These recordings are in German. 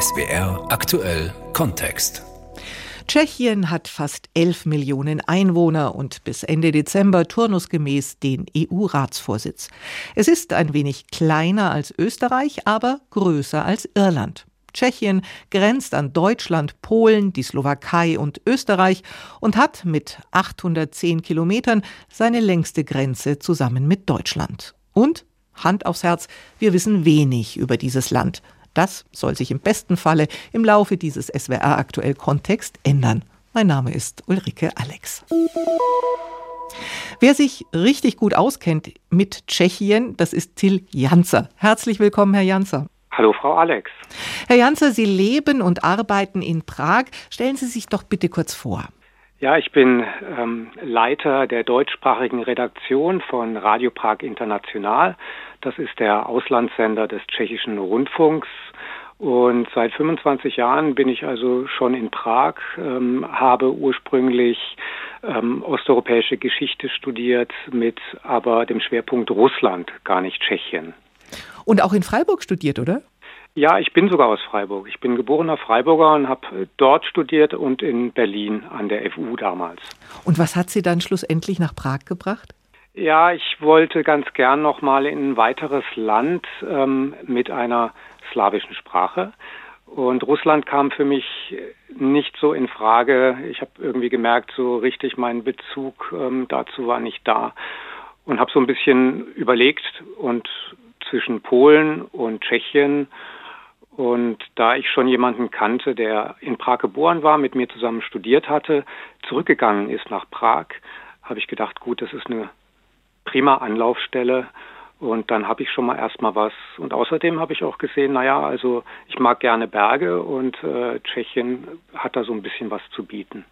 SBR aktuell Kontext. Tschechien hat fast 11 Millionen Einwohner und bis Ende Dezember turnusgemäß den EU-Ratsvorsitz. Es ist ein wenig kleiner als Österreich, aber größer als Irland. Tschechien grenzt an Deutschland, Polen, die Slowakei und Österreich und hat mit 810 Kilometern seine längste Grenze zusammen mit Deutschland. Und, Hand aufs Herz, wir wissen wenig über dieses Land. Das soll sich im besten Falle im Laufe dieses SWR aktuell Kontext ändern. Mein Name ist Ulrike Alex. Wer sich richtig gut auskennt mit Tschechien, das ist Till Janzer. Herzlich willkommen, Herr Janzer. Hallo, Frau Alex. Herr Janzer, Sie leben und arbeiten in Prag. Stellen Sie sich doch bitte kurz vor. Ja, ich bin ähm, Leiter der deutschsprachigen Redaktion von Radio Prag International. Das ist der Auslandssender des tschechischen Rundfunks. Und seit 25 Jahren bin ich also schon in Prag, ähm, habe ursprünglich ähm, osteuropäische Geschichte studiert mit aber dem Schwerpunkt Russland, gar nicht Tschechien. Und auch in Freiburg studiert, oder? Ja, ich bin sogar aus Freiburg. Ich bin geborener Freiburger und habe dort studiert und in Berlin an der FU damals. Und was hat Sie dann schlussendlich nach Prag gebracht? Ja, ich wollte ganz gern noch mal in ein weiteres Land ähm, mit einer slawischen Sprache. Und Russland kam für mich nicht so in Frage. Ich habe irgendwie gemerkt, so richtig mein Bezug ähm, dazu war nicht da. Und habe so ein bisschen überlegt und zwischen Polen und Tschechien und da ich schon jemanden kannte, der in Prag geboren war, mit mir zusammen studiert hatte, zurückgegangen ist nach Prag, habe ich gedacht, gut, das ist eine prima Anlaufstelle. Und dann habe ich schon mal erstmal was. Und außerdem habe ich auch gesehen, naja, also ich mag gerne Berge und äh, Tschechien hat da so ein bisschen was zu bieten.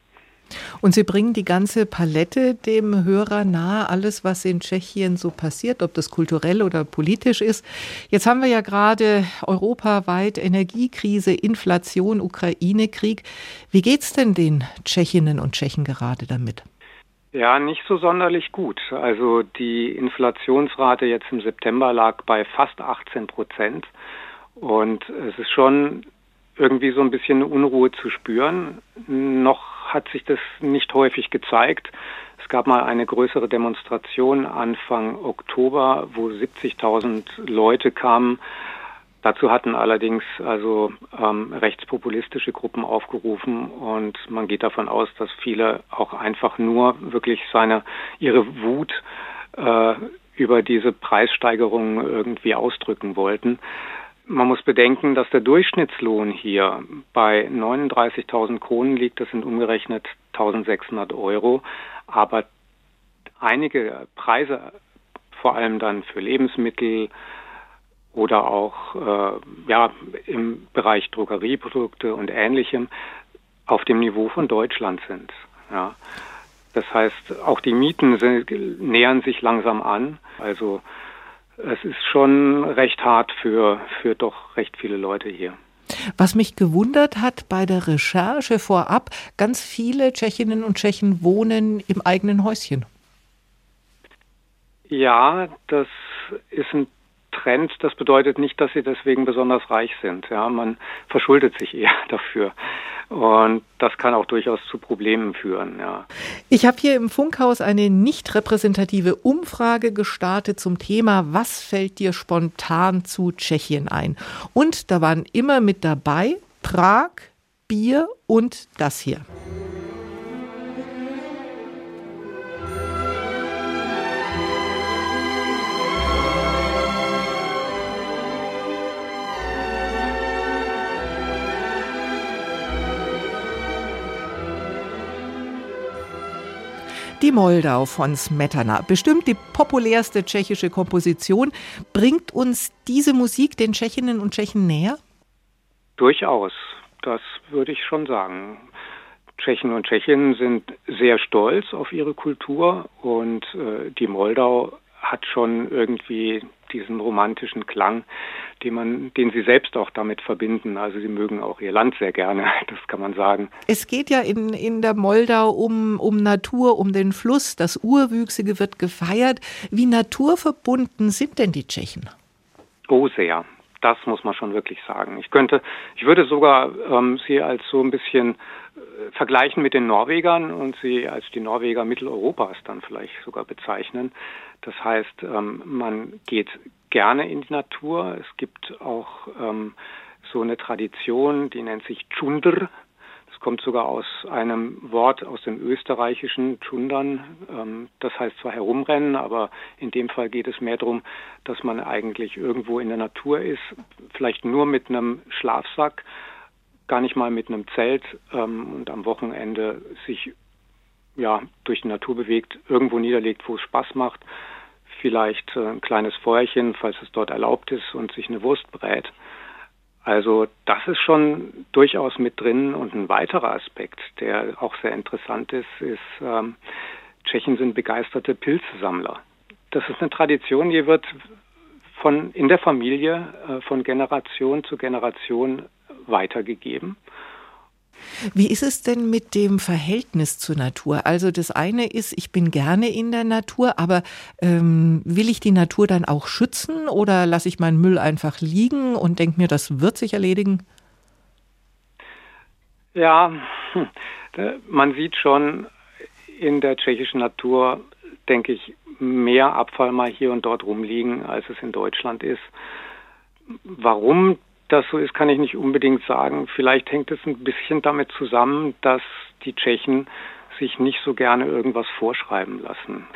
Und Sie bringen die ganze Palette dem Hörer nahe, alles, was in Tschechien so passiert, ob das kulturell oder politisch ist. Jetzt haben wir ja gerade europaweit Energiekrise, Inflation, Ukraine-Krieg. Wie geht es denn den Tschechinnen und Tschechen gerade damit? Ja, nicht so sonderlich gut. Also die Inflationsrate jetzt im September lag bei fast 18 Prozent. Und es ist schon irgendwie so ein bisschen Unruhe zu spüren. Noch hat sich das nicht häufig gezeigt. Es gab mal eine größere Demonstration Anfang Oktober, wo 70.000 Leute kamen. Dazu hatten allerdings also ähm, rechtspopulistische Gruppen aufgerufen und man geht davon aus, dass viele auch einfach nur wirklich seine ihre Wut äh, über diese Preissteigerungen irgendwie ausdrücken wollten. Man muss bedenken, dass der Durchschnittslohn hier bei 39.000 Kronen liegt. Das sind umgerechnet 1.600 Euro. Aber einige Preise, vor allem dann für Lebensmittel oder auch äh, ja, im Bereich Drogerieprodukte und Ähnlichem, auf dem Niveau von Deutschland sind. Ja. Das heißt, auch die Mieten sind, nähern sich langsam an. Also es ist schon recht hart für, für doch recht viele Leute hier. Was mich gewundert hat bei der Recherche vorab, ganz viele Tschechinnen und Tschechen wohnen im eigenen Häuschen. Ja, das ist ein Trend. Das bedeutet nicht, dass sie deswegen besonders reich sind. Ja, man verschuldet sich eher dafür. Und das kann auch durchaus zu Problemen führen. Ja. Ich habe hier im Funkhaus eine nicht repräsentative Umfrage gestartet zum Thema, was fällt dir spontan zu Tschechien ein? Und da waren immer mit dabei Prag, Bier und das hier. Die Moldau von Smetana, bestimmt die populärste tschechische Komposition. Bringt uns diese Musik den Tschechinnen und Tschechen näher? Durchaus, das würde ich schon sagen. Tschechen und Tschechinnen sind sehr stolz auf ihre Kultur und äh, die Moldau hat schon irgendwie diesen romantischen Klang, den man, den sie selbst auch damit verbinden. Also sie mögen auch ihr Land sehr gerne, das kann man sagen. Es geht ja in, in der Moldau um, um Natur, um den Fluss. Das Urwüchsige wird gefeiert. Wie naturverbunden sind denn die Tschechen? Oh, sehr. das muss man schon wirklich sagen. Ich könnte, ich würde sogar ähm, sie als so ein bisschen vergleichen mit den Norwegern und sie als die Norweger Mitteleuropas dann vielleicht sogar bezeichnen. Das heißt, ähm, man geht gerne in die Natur. Es gibt auch ähm, so eine Tradition, die nennt sich Chunder kommt sogar aus einem Wort aus dem österreichischen Tschundern. Ähm, das heißt zwar herumrennen, aber in dem Fall geht es mehr darum, dass man eigentlich irgendwo in der Natur ist, vielleicht nur mit einem Schlafsack, gar nicht mal mit einem Zelt ähm, und am Wochenende sich ja durch die Natur bewegt, irgendwo niederlegt, wo es Spaß macht, vielleicht äh, ein kleines Feuerchen, falls es dort erlaubt ist, und sich eine Wurst brät. Also das ist schon durchaus mit drin. Und ein weiterer Aspekt, der auch sehr interessant ist, ist, ähm, Tschechen sind begeisterte Pilzesammler. Das ist eine Tradition, die wird von in der Familie äh, von Generation zu Generation weitergegeben. Wie ist es denn mit dem Verhältnis zur Natur? Also das eine ist, ich bin gerne in der Natur, aber ähm, will ich die Natur dann auch schützen oder lasse ich meinen Müll einfach liegen und denke mir, das wird sich erledigen? Ja, man sieht schon in der tschechischen Natur, denke ich, mehr Abfall mal hier und dort rumliegen, als es in Deutschland ist. Warum das so ist, kann ich nicht unbedingt sagen. Vielleicht hängt es ein bisschen damit zusammen, dass die Tschechen sich nicht so gerne irgendwas vorschreiben lassen.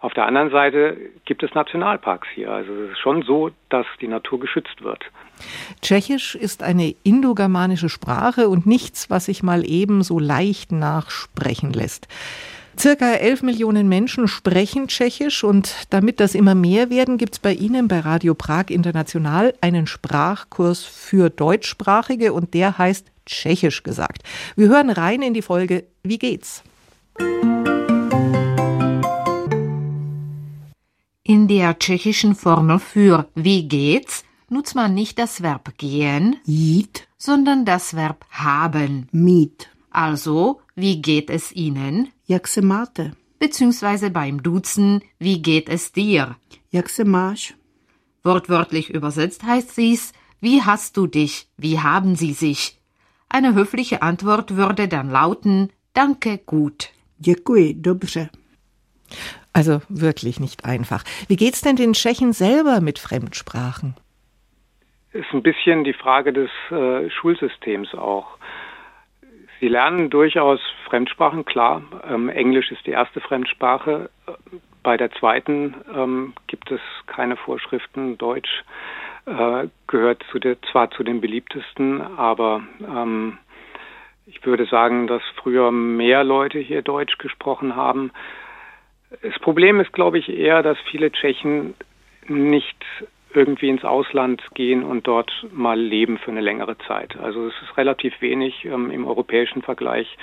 Auf der anderen Seite gibt es Nationalparks hier. Also es ist schon so, dass die Natur geschützt wird. Tschechisch ist eine indogermanische Sprache und nichts, was sich mal eben so leicht nachsprechen lässt. Circa 11 Millionen Menschen sprechen Tschechisch und damit das immer mehr werden, gibt es bei Ihnen bei Radio Prag International einen Sprachkurs für Deutschsprachige und der heißt Tschechisch gesagt. Wir hören rein in die Folge Wie geht's? In der tschechischen Formel für Wie geht's nutzt man nicht das Verb gehen, jít, sondern das Verb haben, mít. Also, wie geht es Ihnen? Jak se máte? Beziehungsweise beim Duzen, wie geht es dir? Jak se máš? Wortwörtlich übersetzt heißt dies, wie hast du dich? Wie haben sie sich? Eine höfliche Antwort würde dann lauten, danke, gut. Děkuji, dobře. Also wirklich nicht einfach. Wie geht's denn den Tschechen selber mit Fremdsprachen? Ist ein bisschen die Frage des äh, Schulsystems auch. Sie lernen durchaus Fremdsprachen, klar. Ähm, Englisch ist die erste Fremdsprache. Bei der zweiten ähm, gibt es keine Vorschriften. Deutsch äh, gehört zu der, zwar zu den beliebtesten, aber ähm, ich würde sagen, dass früher mehr Leute hier Deutsch gesprochen haben. Das Problem ist, glaube ich, eher, dass viele Tschechen nicht irgendwie ins Ausland gehen und dort mal leben für eine längere Zeit. Also es ist relativ wenig. Ähm, Im europäischen Vergleich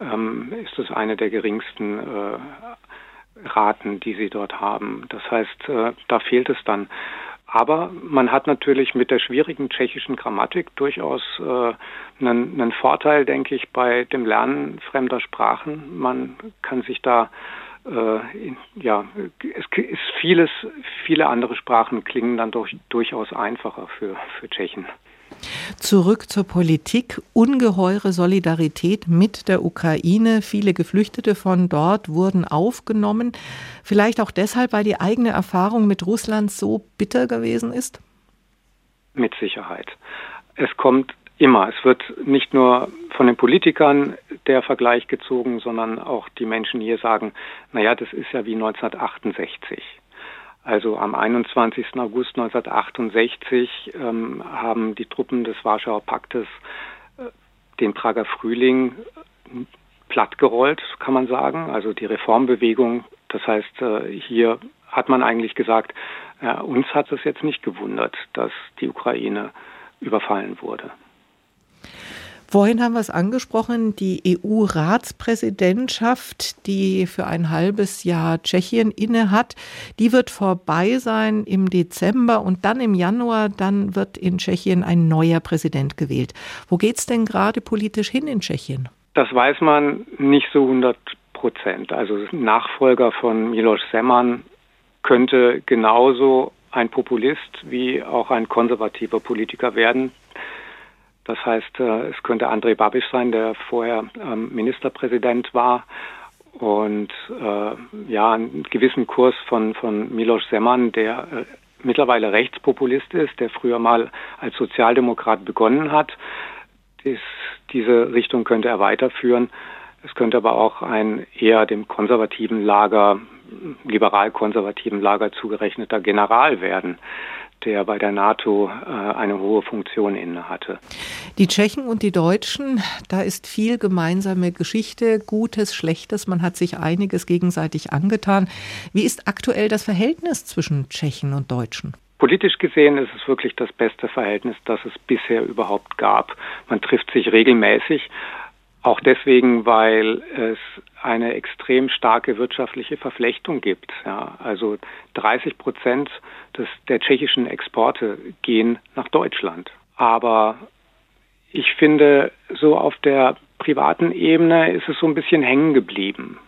ähm, ist es eine der geringsten äh, Raten, die sie dort haben. Das heißt, äh, da fehlt es dann. Aber man hat natürlich mit der schwierigen tschechischen Grammatik durchaus äh, einen, einen Vorteil, denke ich, bei dem Lernen fremder Sprachen. Man kann sich da äh, ja, es ist vieles, viele andere Sprachen klingen dann durch, durchaus einfacher für, für Tschechen. Zurück zur Politik. Ungeheure Solidarität mit der Ukraine. Viele Geflüchtete von dort wurden aufgenommen. Vielleicht auch deshalb, weil die eigene Erfahrung mit Russland so bitter gewesen ist? Mit Sicherheit. Es kommt immer. Es wird nicht nur von den Politikern der Vergleich gezogen, sondern auch die Menschen hier sagen, naja, das ist ja wie 1968. Also am 21. August 1968 ähm, haben die Truppen des Warschauer Paktes äh, den Prager Frühling plattgerollt, kann man sagen. Also die Reformbewegung. Das heißt, äh, hier hat man eigentlich gesagt, äh, uns hat es jetzt nicht gewundert, dass die Ukraine überfallen wurde. Vorhin haben wir es angesprochen, die EU-Ratspräsidentschaft, die für ein halbes Jahr Tschechien innehat, die wird vorbei sein im Dezember und dann im Januar, dann wird in Tschechien ein neuer Präsident gewählt. Wo geht es denn gerade politisch hin in Tschechien? Das weiß man nicht so 100 Prozent. Also Nachfolger von Miloš Zeman könnte genauso ein Populist wie auch ein konservativer Politiker werden. Das heißt, äh, es könnte Andrej Babiš sein, der vorher ähm, Ministerpräsident war und äh, ja einen gewissen Kurs von von Milos Zeman, der äh, mittlerweile Rechtspopulist ist, der früher mal als Sozialdemokrat begonnen hat. Dies, diese Richtung könnte er weiterführen. Es könnte aber auch ein eher dem konservativen Lager, liberal-konservativen Lager zugerechneter General werden der bei der NATO äh, eine hohe Funktion innehatte. Die Tschechen und die Deutschen, da ist viel gemeinsame Geschichte, Gutes, Schlechtes. Man hat sich einiges gegenseitig angetan. Wie ist aktuell das Verhältnis zwischen Tschechen und Deutschen? Politisch gesehen ist es wirklich das beste Verhältnis, das es bisher überhaupt gab. Man trifft sich regelmäßig. Auch deswegen, weil es eine extrem starke wirtschaftliche Verflechtung gibt. Ja, also 30 Prozent des, der tschechischen Exporte gehen nach Deutschland. Aber ich finde, so auf der privaten Ebene ist es so ein bisschen hängen geblieben.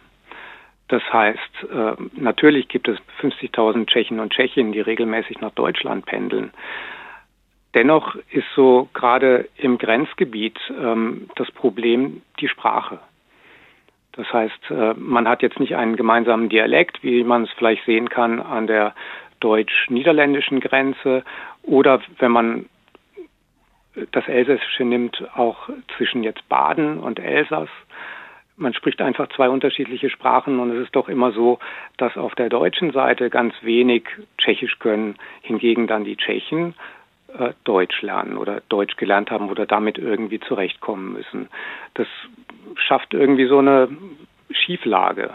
Das heißt, äh, natürlich gibt es 50.000 Tschechen und Tschechinnen, die regelmäßig nach Deutschland pendeln. Dennoch ist so gerade im Grenzgebiet ähm, das Problem die Sprache. Das heißt, äh, man hat jetzt nicht einen gemeinsamen Dialekt, wie man es vielleicht sehen kann an der deutsch-niederländischen Grenze oder wenn man das Elsässische nimmt, auch zwischen jetzt Baden und Elsass. Man spricht einfach zwei unterschiedliche Sprachen und es ist doch immer so, dass auf der deutschen Seite ganz wenig Tschechisch können, hingegen dann die Tschechen äh, Deutsch lernen oder Deutsch gelernt haben oder damit irgendwie zurechtkommen müssen. Das schafft irgendwie so eine Schieflage.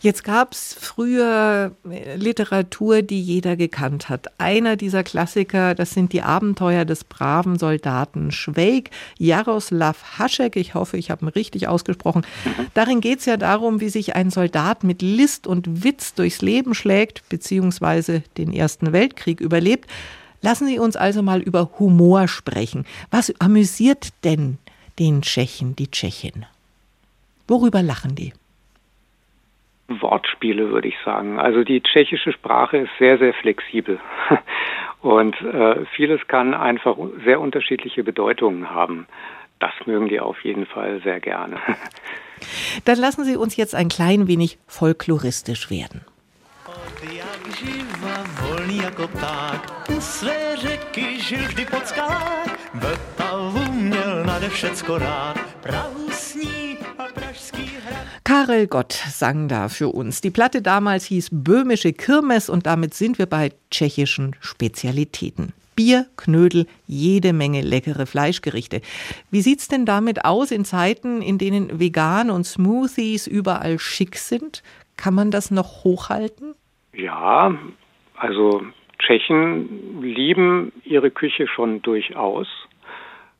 Jetzt gab es früher äh, Literatur, die jeder gekannt hat. Einer dieser Klassiker, das sind die Abenteuer des braven Soldaten Schweig, Jaroslav Haschek, ich hoffe, ich habe ihn richtig ausgesprochen. Mhm. Darin geht es ja darum, wie sich ein Soldat mit List und Witz durchs Leben schlägt, beziehungsweise den Ersten Weltkrieg überlebt. Lassen Sie uns also mal über Humor sprechen. Was amüsiert denn den Tschechen, die Tschechin? Worüber lachen die? Wortspiele, würde ich sagen. Also die tschechische Sprache ist sehr, sehr flexibel. Und äh, vieles kann einfach sehr unterschiedliche Bedeutungen haben. Das mögen die auf jeden Fall sehr gerne. Dann lassen Sie uns jetzt ein klein wenig folkloristisch werden. Volný jako pták. U své řeky žil vždy podskák, ve tavu měl nade všecko rád. Prahu sní a pražský hrad. Karel Gott sang da für uns. Die Platte damals hieß Böhmische Kirmes und damit sind wir bei tschechischen Spezialitäten. Bier, Knödel, jede Menge leckere Fleischgerichte. Wie sieht's denn damit aus in Zeiten, in denen Vegan und Smoothies überall schick sind? Kann man das noch hochhalten? Ja, also Tschechen lieben ihre Küche schon durchaus.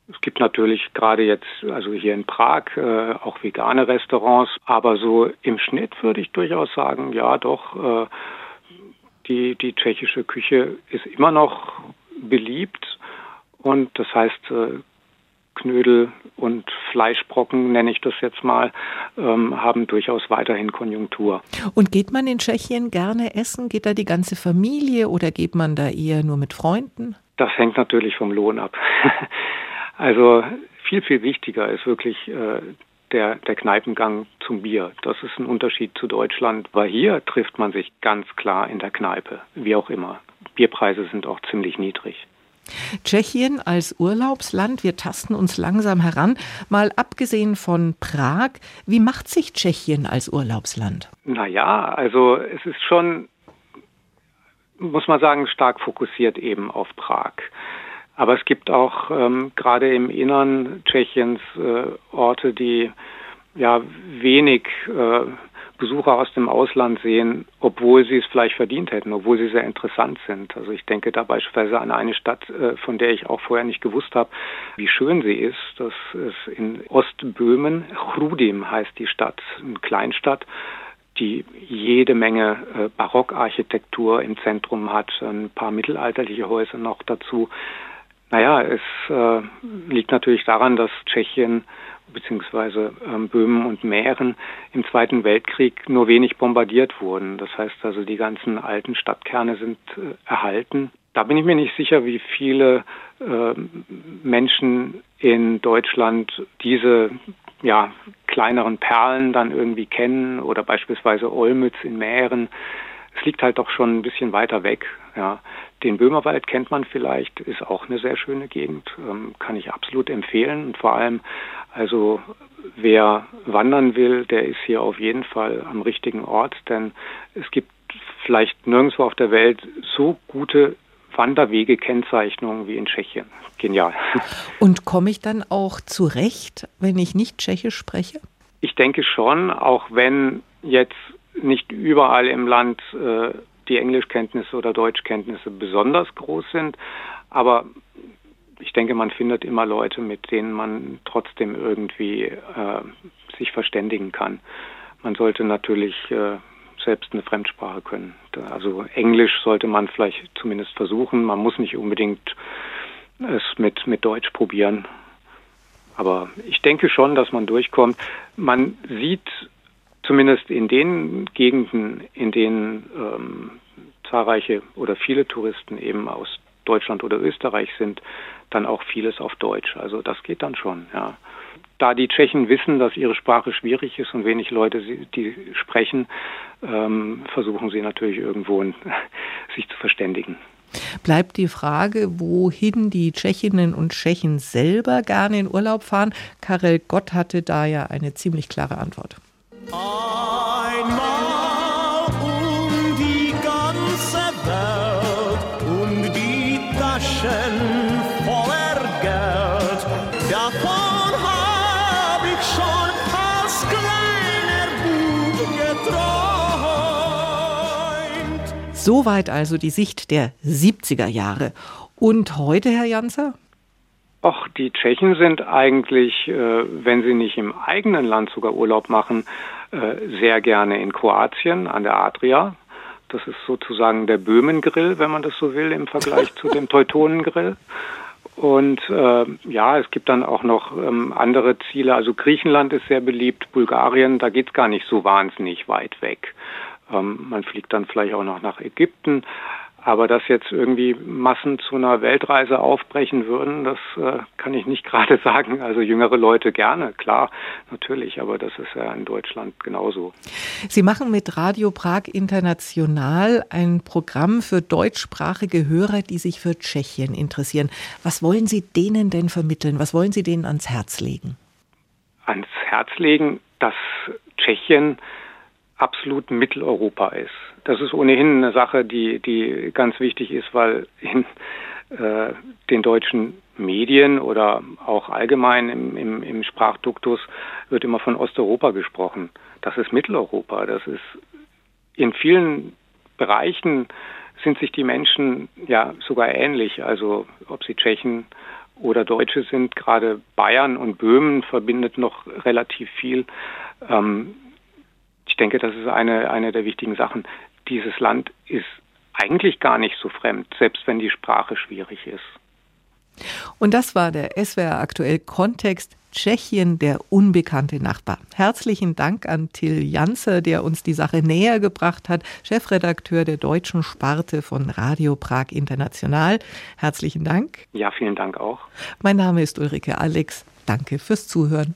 Es gibt natürlich gerade jetzt, also hier in Prag, äh, auch vegane Restaurants, aber so im Schnitt würde ich durchaus sagen, ja doch, äh, die, die tschechische Küche ist immer noch beliebt und das heißt, äh, Knödel und Fleischbrocken, nenne ich das jetzt mal, ähm, haben durchaus weiterhin Konjunktur. Und geht man in Tschechien gerne essen? Geht da die ganze Familie oder geht man da eher nur mit Freunden? Das hängt natürlich vom Lohn ab. also viel, viel wichtiger ist wirklich äh, der, der Kneipengang zum Bier. Das ist ein Unterschied zu Deutschland, weil hier trifft man sich ganz klar in der Kneipe, wie auch immer. Bierpreise sind auch ziemlich niedrig. Tschechien als Urlaubsland, wir tasten uns langsam heran. Mal abgesehen von Prag, wie macht sich Tschechien als Urlaubsland? Naja, also es ist schon, muss man sagen, stark fokussiert eben auf Prag. Aber es gibt auch ähm, gerade im Innern Tschechiens äh, Orte, die ja wenig äh, Besucher aus dem Ausland sehen, obwohl sie es vielleicht verdient hätten, obwohl sie sehr interessant sind. Also ich denke da beispielsweise an eine Stadt, äh, von der ich auch vorher nicht gewusst habe, wie schön sie ist. Das ist in Ostböhmen, Chrudim heißt die Stadt, eine Kleinstadt die jede Menge äh, Barockarchitektur im Zentrum hat, ein paar mittelalterliche Häuser noch dazu. Naja, es äh, liegt natürlich daran, dass Tschechien beziehungsweise ähm, Böhmen und Mähren im Zweiten Weltkrieg nur wenig bombardiert wurden. Das heißt also, die ganzen alten Stadtkerne sind äh, erhalten. Da bin ich mir nicht sicher, wie viele äh, Menschen in Deutschland diese ja, kleineren Perlen dann irgendwie kennen oder beispielsweise Olmütz in Mähren. Es liegt halt doch schon ein bisschen weiter weg. Ja. Den Böhmerwald kennt man vielleicht, ist auch eine sehr schöne Gegend, ähm, kann ich absolut empfehlen. Und vor allem, also wer wandern will, der ist hier auf jeden Fall am richtigen Ort, denn es gibt vielleicht nirgendwo auf der Welt so gute Wanderwege-Kennzeichnungen wie in Tschechien. Genial. Und komme ich dann auch zurecht, wenn ich nicht Tschechisch spreche? Ich denke schon, auch wenn jetzt nicht überall im Land äh, die Englischkenntnisse oder Deutschkenntnisse besonders groß sind, aber ich denke, man findet immer Leute, mit denen man trotzdem irgendwie äh, sich verständigen kann. Man sollte natürlich äh, selbst eine Fremdsprache können. Also Englisch sollte man vielleicht zumindest versuchen. Man muss nicht unbedingt es mit, mit Deutsch probieren. Aber ich denke schon, dass man durchkommt. Man sieht zumindest in den Gegenden, in denen ähm, zahlreiche oder viele Touristen eben aus Deutschland oder Österreich sind, dann auch vieles auf Deutsch. Also das geht dann schon, ja. Da die Tschechen wissen, dass ihre Sprache schwierig ist und wenig Leute die sprechen, ähm, versuchen sie natürlich irgendwo sich zu verständigen. Bleibt die Frage, wohin die Tschechinnen und Tschechen selber gerne in Urlaub fahren. Karel Gott hatte da ja eine ziemlich klare Antwort. Einmal Soweit also die Sicht der 70er Jahre. Und heute, Herr Janzer? Ach, die Tschechen sind eigentlich, äh, wenn sie nicht im eigenen Land sogar Urlaub machen, äh, sehr gerne in Kroatien an der Adria. Das ist sozusagen der Böhmengrill, wenn man das so will, im Vergleich zu dem Teutonengrill. Und äh, ja, es gibt dann auch noch ähm, andere Ziele. Also Griechenland ist sehr beliebt, Bulgarien, da geht's gar nicht so wahnsinnig weit weg. Ähm, man fliegt dann vielleicht auch noch nach Ägypten. Aber dass jetzt irgendwie Massen zu einer Weltreise aufbrechen würden, das äh, kann ich nicht gerade sagen. Also jüngere Leute gerne, klar, natürlich, aber das ist ja in Deutschland genauso. Sie machen mit Radio Prag International ein Programm für deutschsprachige Hörer, die sich für Tschechien interessieren. Was wollen Sie denen denn vermitteln? Was wollen Sie denen ans Herz legen? Ans Herz legen, dass Tschechien absolut Mitteleuropa ist. Das ist ohnehin eine Sache, die, die ganz wichtig ist, weil in äh, den deutschen Medien oder auch allgemein im, im, im Sprachduktus wird immer von Osteuropa gesprochen. Das ist Mitteleuropa. Das ist in vielen Bereichen sind sich die Menschen ja sogar ähnlich. Also ob sie Tschechen oder Deutsche sind, gerade Bayern und Böhmen verbindet noch relativ viel. Ähm, ich denke, das ist eine, eine der wichtigen Sachen. Dieses Land ist eigentlich gar nicht so fremd, selbst wenn die Sprache schwierig ist. Und das war der SWR aktuell Kontext Tschechien, der unbekannte Nachbar. Herzlichen Dank an Till Janze, der uns die Sache näher gebracht hat, Chefredakteur der deutschen Sparte von Radio Prag International. Herzlichen Dank. Ja, vielen Dank auch. Mein Name ist Ulrike Alex. Danke fürs Zuhören.